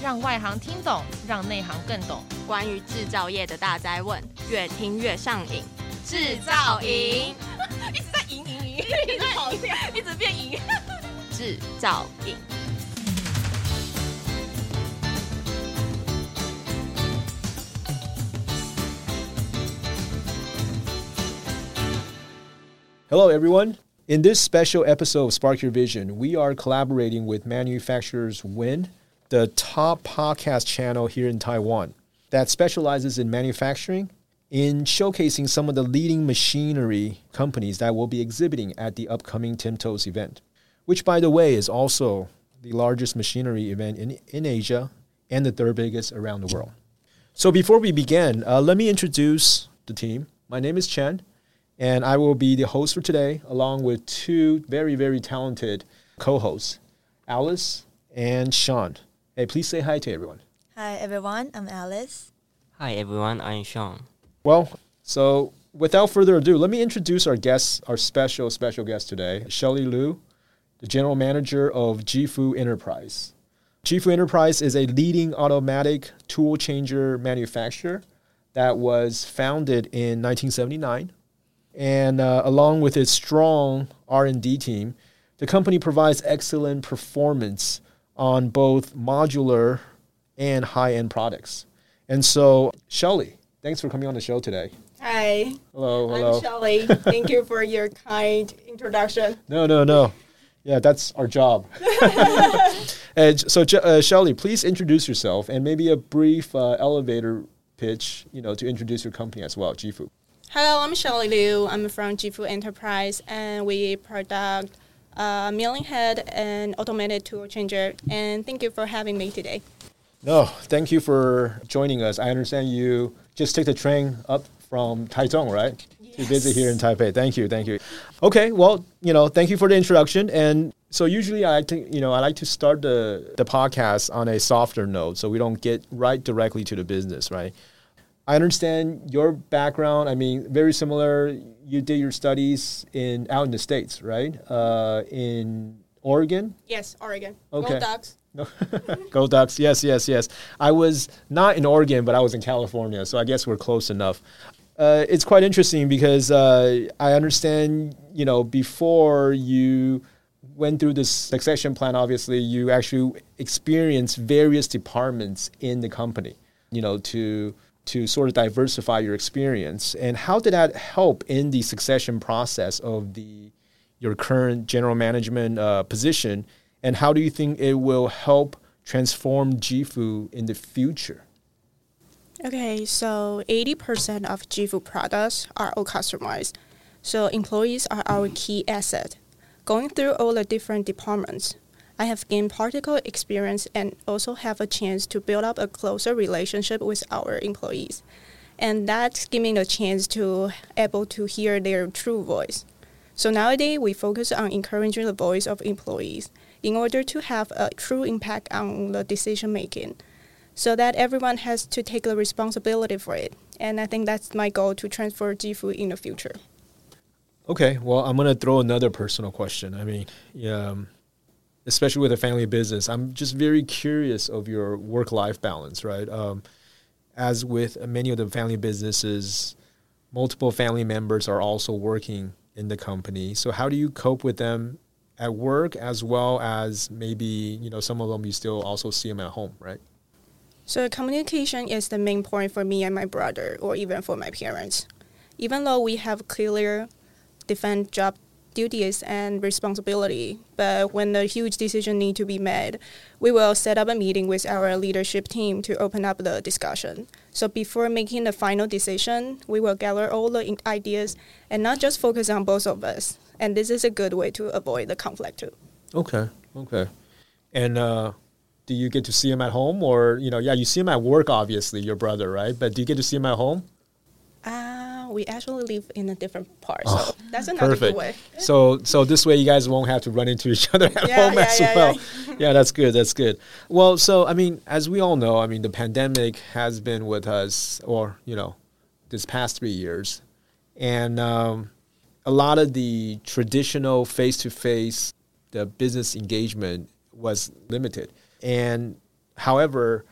让外行听懂，让内行更懂。关于制造业的大灾问，越听越上瘾。制造营一直在赢赢赢，一直跑掉，一直变赢。制造营。Hello, everyone. In this special episode of Spark Your Vision, we are collaborating with Manufacturers Win, the top podcast channel here in Taiwan that specializes in manufacturing, in showcasing some of the leading machinery companies that will be exhibiting at the upcoming Timtos event, which, by the way, is also the largest machinery event in, in Asia and the third biggest around the world. So, before we begin, uh, let me introduce the team. My name is Chen and I will be the host for today, along with two very, very talented co hosts, Alice and Sean. Hey, please say hi to everyone. Hi everyone, I'm Alice. Hi everyone, I'm Sean. Well, so without further ado, let me introduce our guests, our special, special guest today, Shelly Liu, the general manager of Gifu Enterprise. Gifu Enterprise is a leading automatic tool changer manufacturer that was founded in 1979 and uh, along with its strong r&d team the company provides excellent performance on both modular and high-end products. And so shelly thanks for coming on the show today. Hi, hello hello. I'm Shelly. Thank you for your kind introduction. no no no. Yeah that's our job. And so Je- uh, shelly please introduce yourself and maybe a brief uh, elevator pitch you know to introduce your company as well Gifu. Hello, I'm Shelly Liu. I'm from Gifu Enterprise, and we product uh, milling head and automated tool changer. And thank you for having me today. No, thank you for joining us. I understand you just take the train up from Taichung, right? To visit here in Taipei. Thank you, thank you. Okay, well, you know, thank you for the introduction. And so usually I like to, you know, I like to start the the podcast on a softer note, so we don't get right directly to the business, right? I understand your background. I mean, very similar. You did your studies in out in the states, right? Uh, in Oregon. Yes, Oregon. Okay. Go Ducks. No. Go Ducks. Yes, yes, yes. I was not in Oregon, but I was in California, so I guess we're close enough. Uh, it's quite interesting because uh, I understand, you know, before you went through this succession plan, obviously, you actually experienced various departments in the company, you know, to to sort of diversify your experience. And how did that help in the succession process of the your current general management uh, position? And how do you think it will help transform Gifu in the future? Okay, so 80% of Gifu products are all customized. So employees are our key asset. Going through all the different departments, I have gained practical experience and also have a chance to build up a closer relationship with our employees. And that's giving the chance to able to hear their true voice. So nowadays we focus on encouraging the voice of employees in order to have a true impact on the decision making so that everyone has to take the responsibility for it. And I think that's my goal to transfer Gifu in the future. Okay, well, I'm going to throw another personal question. I mean, um, especially with a family business, I'm just very curious of your work life balance, right? Um, as with many of the family businesses, multiple family members are also working in the company. So, how do you cope with them at work as well as maybe, you know, some of them you still also see them at home, right? So communication is the main point for me and my brother, or even for my parents. Even though we have clear, defined job duties and responsibility, but when a huge decision need to be made, we will set up a meeting with our leadership team to open up the discussion. So before making the final decision, we will gather all the ideas and not just focus on both of us. And this is a good way to avoid the conflict too. Okay. Okay. And uh, do you get to see him at home, or you know, yeah, you see him at work, obviously, your brother, right? But do you get to see him at home? We actually live in a different part, so that's another Perfect. good way. So, so this way you guys won't have to run into each other at Yeah, home yeah, as yeah, well. yeah. Yeah. that's good. That's good. Well, so I mean, as we all know, I mean, the pandemic has been with us, or you know, this past three years, and um, a lot of the traditional face-to-face, the business engagement was limited, and However,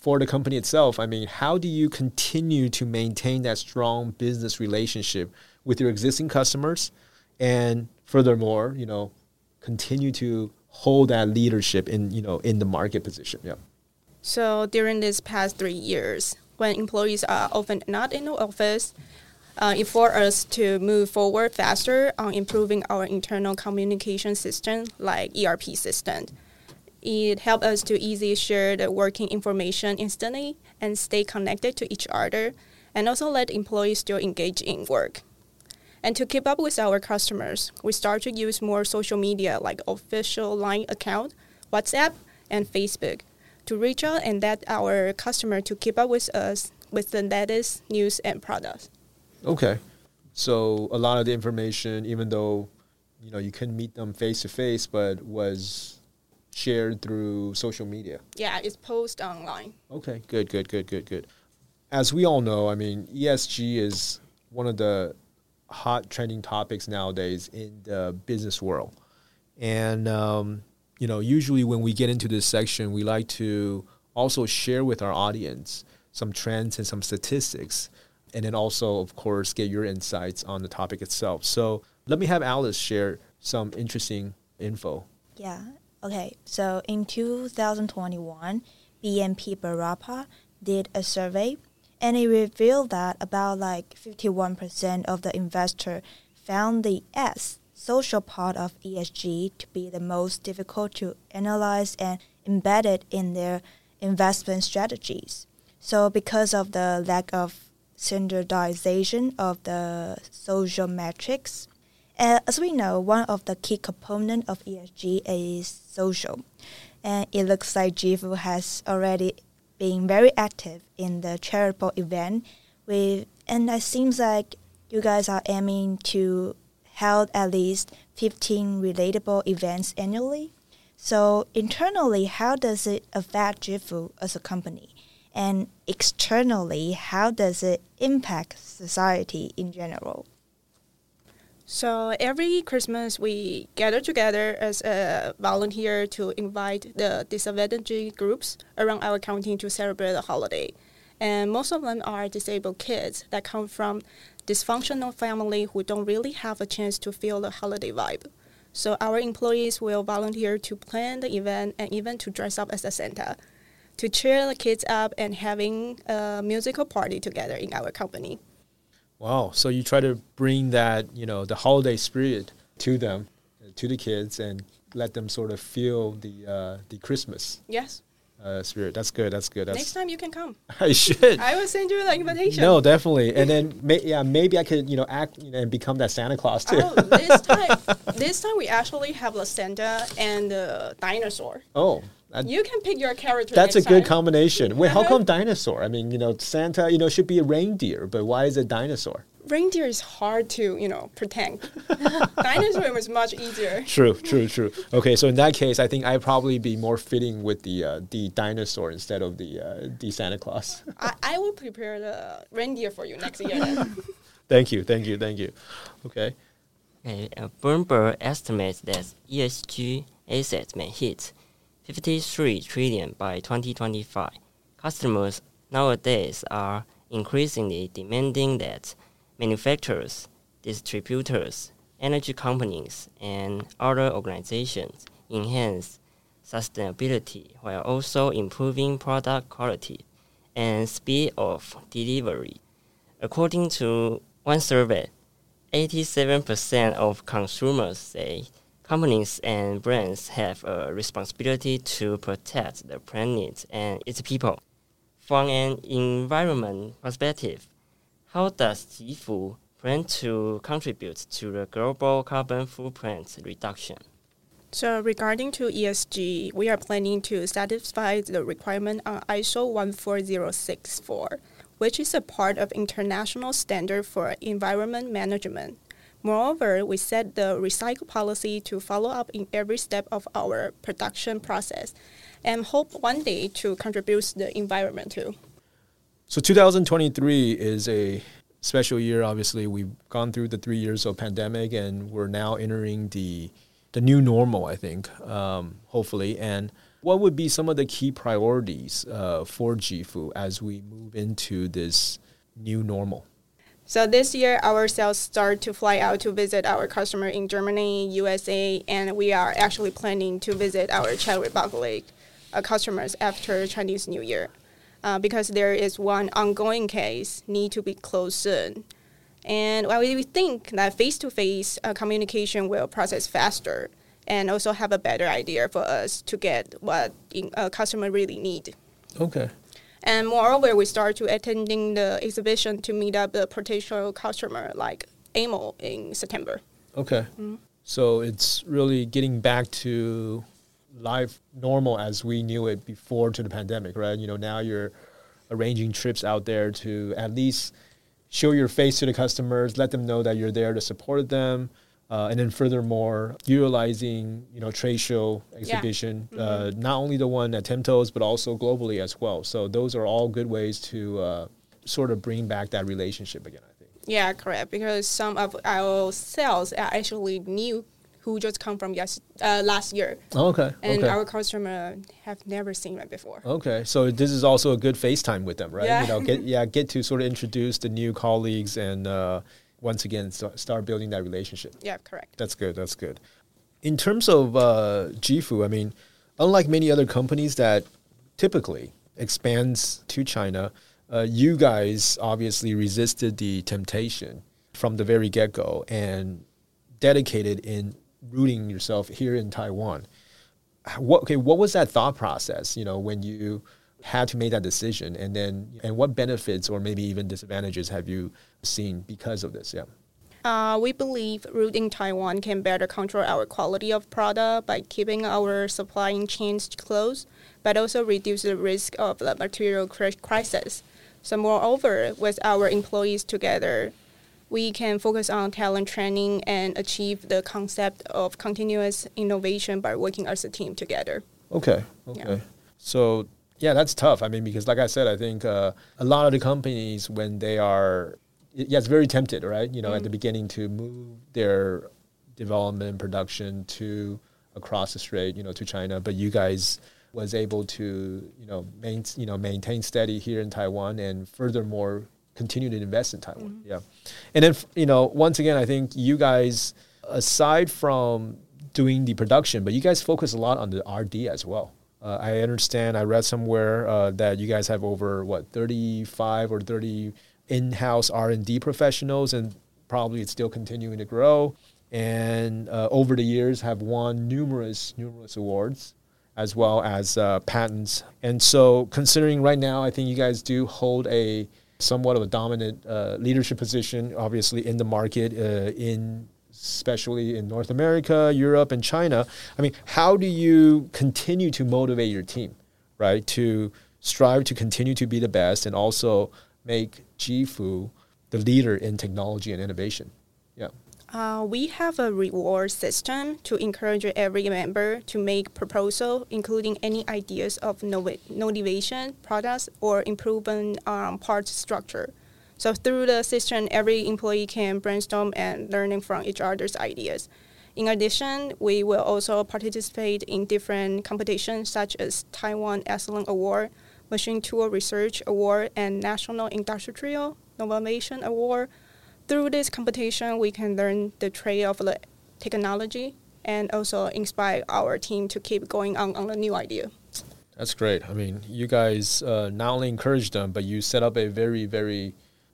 for the company itself, I mean, how do you continue to maintain that strong business relationship with your existing customers, and furthermore, you know, continue to hold that leadership in you know in the market position? Yeah. So during these past three years, when employees are often not in the office, uh, it forced us to move forward faster on improving our internal communication system, like ERP system. It helped us to easily share the working information instantly and stay connected to each other, and also let employees still engage in work. And to keep up with our customers, we start to use more social media like official line account, WhatsApp, and Facebook to reach out and let our customer to keep up with us with the latest news and products. Okay. So a lot of the information, even though you know you couldn't meet them face to face, but was shared through social media. Yeah, it's posted online. Okay, good, good, good, good, good. As we all know, I mean, ESG is one of the hot trending topics nowadays in the business world, and um, you know, usually when we get into this section, we like to also share with our audience some trends and some statistics and then also, of course, get your insights on the topic itself. So let me have Alice share some interesting info. Yeah. Okay. So in 2021, BNP Paribas did a survey, and it revealed that about like 51% of the investor found the S social part of ESG to be the most difficult to analyze and embedded in their investment strategies. So because of the lack of standardization of the social metrics. As we know, one of the key components of ESG is social. And it looks like Gifu has already been very active in the charitable event with and it seems like you guys are aiming to hold at least 15 relatable events annually. So internally, how does it affect Gifu as a company? and externally, how does it impact society in general? So every Christmas, we gather together as a volunteer to invite the disadvantaged groups around our county to celebrate the holiday. And most of them are disabled kids that come from dysfunctional family who don't really have a chance to feel the holiday vibe. So our employees will volunteer to plan the event and even to dress up as a Santa to cheer the kids up and having a musical party together in our company. Wow! So you try to bring that you know the holiday spirit to them, to the kids, and let them sort of feel the uh, the Christmas. Yes. Uh, spirit. That's good. That's good. That's Next time you can come. I should. I will send you the invitation. No, definitely. And then, may, yeah, maybe I could, you know, act you know, and become that Santa Claus too. Oh, this time, this time we actually have the Santa and the dinosaur. Oh, you can pick your character. That's a good time. combination. Wait, how come dinosaur? I mean, you know, Santa, you know, should be a reindeer, but why is it dinosaur? Reindeer is hard to, you know, pretend. dinosaur was much easier. True, true, true. Okay, so in that case, I think I'd probably be more fitting with the uh, the dinosaur instead of the uh, the Santa Claus. I, I will prepare the reindeer for you next year. thank you, thank you, thank you. Okay. Okay, uh, Bloomberg estimates that ESG assets may hit 53 trillion by 2025. Customers nowadays are increasingly demanding that manufacturers, distributors, energy companies, and other organizations enhance sustainability while also improving product quality and speed of delivery. According to one survey, 87% of consumers say companies and brands have a responsibility to protect the planet and its people. From an environment perspective, how does Gifu plan to contribute to the global carbon footprint reduction? So regarding to ESG, we are planning to satisfy the requirement on ISO 14064, which is a part of international standard for environment management. Moreover, we set the recycle policy to follow up in every step of our production process and hope one day to contribute to the environment too. So 2023 is a special year. Obviously, we've gone through the three years of pandemic, and we're now entering the the new normal. I think, um, hopefully, and What would be some of the key priorities uh, for Gifu as we move into this new normal? So this year, our sales start to fly out to visit our customer in Germany, USA, and we are actually planning to visit our Czech Republic uh, customers after Chinese New Year, uh, because there is one ongoing case need to be closed soon. And while we think that face-to-face uh, communication will process faster and also have a better idea for us to get what a uh, customer really need. Okay. And moreover, we start to attending the exhibition to meet up the potential customer like EMO in September. Okay. Mm-hmm. So it's really getting back to life normal as we knew it before to the pandemic, right? You know, now you're arranging trips out there to at least show your face to the customers, let them know that you're there to support them. Uh, and then furthermore, utilizing you know trade show exhibition, uh, not only the one at Timtos but also globally as well. So those are all good ways to uh, sort of bring back that relationship again. I think. Yeah, correct. Because some of our sales are actually new, who just come from yes uh, last year, Okay. and okay. our customer have never seen it before. Okay, so this is also a good FaceTime with them, right? Yeah. You know, get yeah, get to sort of introduce the new colleagues and uh, once again start, start building that relationship. Yeah, correct. That's good. That's good. In terms of uh, Gifu, I mean, unlike many other companies that typically expands to China, uh, you guys obviously resisted the temptation from the very get go and dedicated in rooting yourself here in Taiwan. What okay? What was that thought process? You know, when you had to make that decision, and then and what benefits or maybe even disadvantages have you seen because of this? Yeah. Uh, we believe rooting Taiwan can better control our quality of product by keeping our supply chains close, but also reduce the risk of the material crisis. So, moreover, with our employees together, we can focus on talent training and achieve the concept of continuous innovation by working as a team together. Okay. Okay. So yeah, that's tough. I mean, because like I said, I think uh, a lot of the companies when they are, yeah, it's very tempted, right? You know, at the beginning to move their development and production to across the strait, you know, to China. But you guys was able to, you know, main, you know, maintain steady here in Taiwan, and furthermore continue to invest in Taiwan. Yeah, and then you know, once again, I think you guys, aside from doing the production, but you guys focus a lot on the RD as well. Uh, I understand. I read somewhere uh, that you guys have over what thirty-five or thirty in-house R and D professionals, and probably it's still continuing to grow. And uh, over the years, have won numerous numerous awards as well as uh, patents. And so, considering right now, I think you guys do hold a somewhat of a dominant uh, leadership position, obviously in the market, uh, in especially in North America, Europe, and China. I mean, how do you continue to motivate your team, right, to strive to continue to be the best and also make Gifu the leader in technology and innovation? Yeah. Uh, we have a reward system to encourage every member to make proposal, including any ideas of innovation, products, or improvement um, parts structure. So through the system, every employee can brainstorm and learning from each other's ideas. In addition, we will also participate in different competitions such as Taiwan Excellence Award, Machine Tool Research Award, and National Industrial Innovation Award. Through this competition, we can learn the trade of the technology and also inspire our team to keep going on on a new idea. That's great. I mean, you guys uh, not only encourage them, but you set up a very, very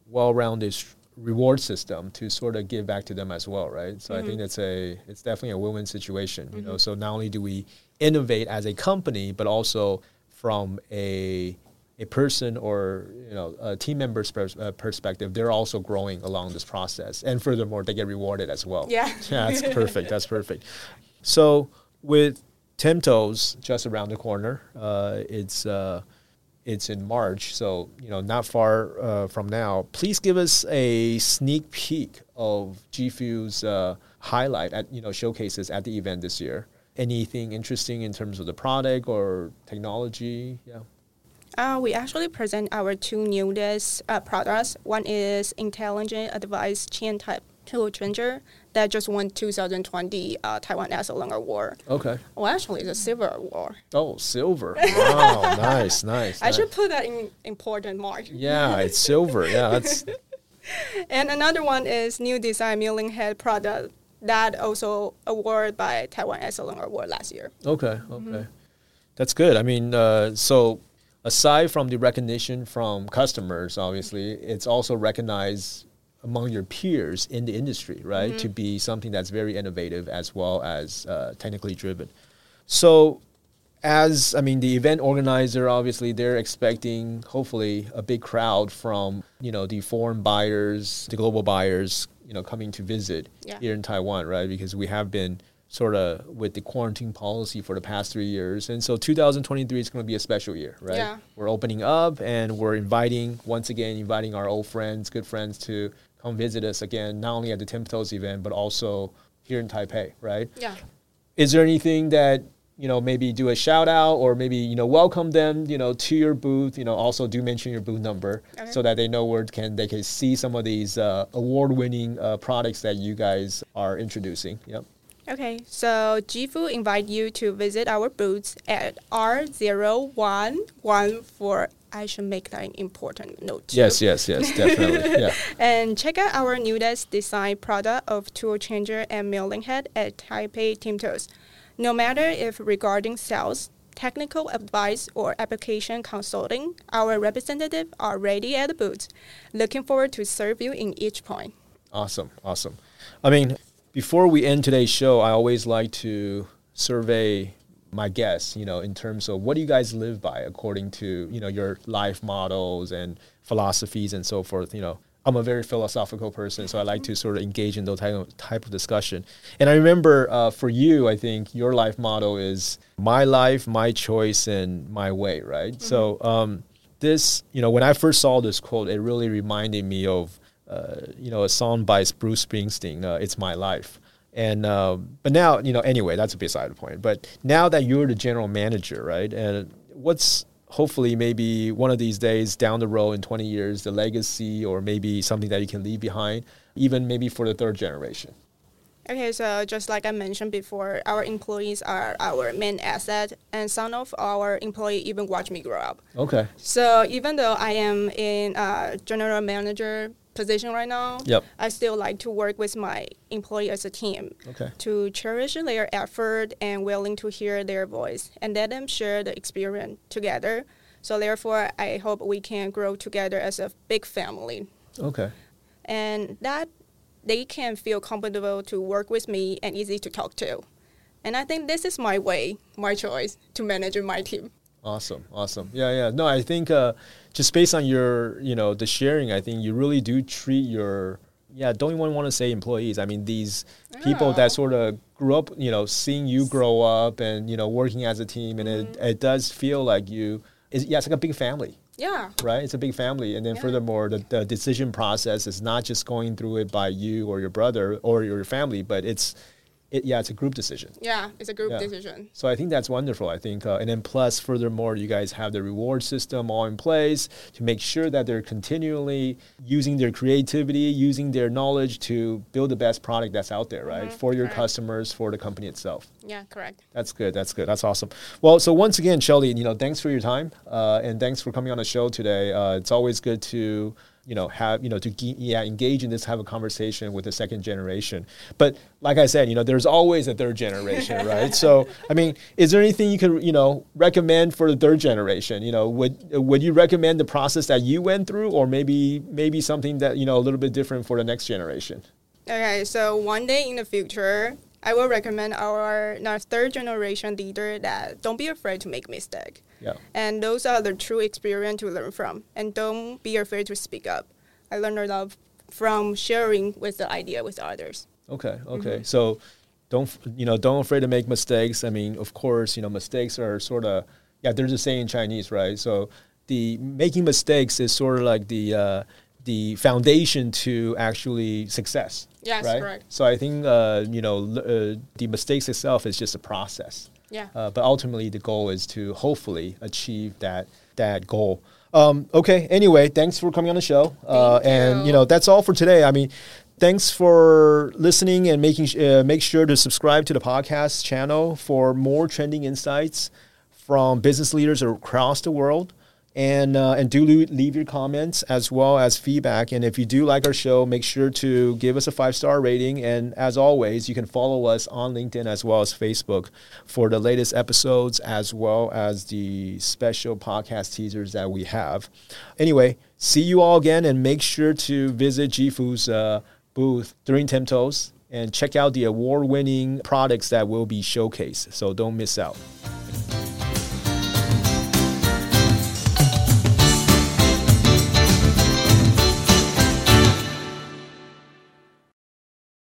well-rounded reward system to sort of give back to them as well, right? So I think it's a it's definitely a win-win situation. You know, so not only do we innovate as a company, but also from a a person or you know a team member's pers- uh, perspective, they're also growing along this process, and furthermore, they get rewarded as well. Yeah. yeah, that's perfect. That's perfect. So with Timtos just around the corner, uh, it's uh, it's in March, so you know not far uh, from now. Please give us a sneak peek of Gifu's uh, highlight at you know showcases at the event this year. Anything interesting in terms of the product or technology? Yeah. Uh, we actually present our two newest uh, products. One is intelligent advice chain type tool changer that just won 2020 uh, Taiwan Excellence Award. Okay. Well, actually, it's a silver award. Oh, silver. Wow, nice, nice. I nice. should put that in important mark. Yeah, it's silver. Yeah, that's And another one is new design milling head product that also awarded by Taiwan Excellence Award last year. okay. Okay, that's good. I mean, uh, so aside from the recognition from customers, obviously, it's also recognized among your peers in the industry, right? To be something that's very innovative as well as uh, technically driven. So, as I mean, the event organizer obviously they're expecting hopefully a big crowd from you know the foreign buyers, the global buyers, you know, coming to visit Yeah. here in Taiwan, right? Because we have been sort of with the quarantine policy for the past three years, and so 2023 is going to be a special year, right? Yeah. We're opening up and we're inviting once again inviting our old friends, good friends to come visit us again, not only at the Timtos event but also here in Taipei, right? Yeah. is there anything that you know maybe do a shout out or maybe you know welcome them you know to your booth you know also do mention your booth number Okay. so that they know where can they can see some of these uh, award winning uh, products that you guys are introducing yep Okay, so Gifu invite you to visit our booths at R0114. I should make that an important note. too. yes yes yes definitely yeah And check out our newest design product of tool changer and milling head at Taipei Timtos. No matter if regarding sales, technical advice, or application consulting, our representatives are ready at the booth. Looking forward to serve you in each point. Awesome, awesome. I mean, before we end today's show, I always like to survey my guess, you know, in terms of what do you guys live by according to, you know, your life models and philosophies and so forth, you know. I'm a very philosophical person, so I like to sort of engage in those type of, type of discussion. And I remember uh, for you, I think your life motto is my life, my choice, and my way, right? So um, this, you know, when I first saw this quote, it really reminded me of uh, you know, a song by Bruce Springsteen, uh, "It's My Life." And uh, but now, you know, anyway, that's a beside the point. But now that you're the general manager, right? And what's hopefully maybe one of these days down the road in 20 years, the legacy or maybe something that you can leave behind, even maybe for the third generation. Okay, so just like I mentioned before, our employees are our main asset, and some of our employees even watch me grow up. Okay. So even though I am in a general manager position right now, Yep. I still like to work with my employee as a team Okay. to cherish their effort and willing to hear their voice and let them share the experience together. So therefore, I hope we can grow together as a big family, Okay. and that they can feel comfortable to work with me and easy to talk to. And I think this is my way, my choice to manage my team. Awesome, awesome. Yeah, yeah. No, I think uh, just based on your, you know, the sharing, I think you really do treat your, yeah, don't even want to say employees. I mean, these people that sort of grew up, you know, seeing you grow up and you know working as a team, and it, it does feel like you, it's, yeah, it's like a big family. Yeah, Right, it's a big family, and then Yeah. furthermore, the, the decision process is not just going through it by you or your brother or your family, but it's, it, yeah, it's a group decision. yeah, it's a group Yeah. decision. So I think that's wonderful. I think, uh, and then plus, furthermore, you guys have the reward system all in place to make sure that they're continually using their creativity, using their knowledge to build the best product that's out there, right, for your correct. customers, for the company itself. Yeah, correct. That's good. That's good. That's awesome. Well, so once again, Shelly, you know, thanks for your time, uh, and thanks for coming on the show today. Uh, it's always good to you know have you know to yeah engage in this have a conversation with the second generation. But like I said, you know, there's always a third generation, right? So I mean, is there anything you could you know recommend for the third generation? You know, would would you recommend the process that you went through, or maybe maybe something that you know a little bit different for the next generation? Okay, so one day in the future, I will recommend our, our third generation leader that don't be afraid to make mistake. Yeah. And those are the true experience to learn from. And don't be afraid to speak up. I learned a lot from sharing with the idea with others. Okay. Okay. So don't you know? Don't afraid to make mistakes. I mean, of course, you know, mistakes are sort of yeah. There's a saying in Chinese, right? So the making mistakes is sort of like the uh, the foundation to actually success. Yes, right? correct. So I think uh, you know l- uh, the mistakes itself is just a process. Yeah. Uh, but ultimately, the goal is to hopefully achieve that that goal. Um, okay. Anyway, thanks for coming on the show. Uh, and you. know that's all for today. I mean, Thanks for listening and making uh, make sure to subscribe to the podcast channel for more trending insights from business leaders across the world. And, uh, and do leave your comments as well as feedback. And if you do like our show, make sure to give us a five star rating. And as always, you can follow us on LinkedIn as well as Facebook for the latest episodes as well as the special podcast teasers that we have. Anyway, see you all again and make sure to visit Gifu's uh, booth during Timtos and check out the award winning products that will be showcased. So don't miss out.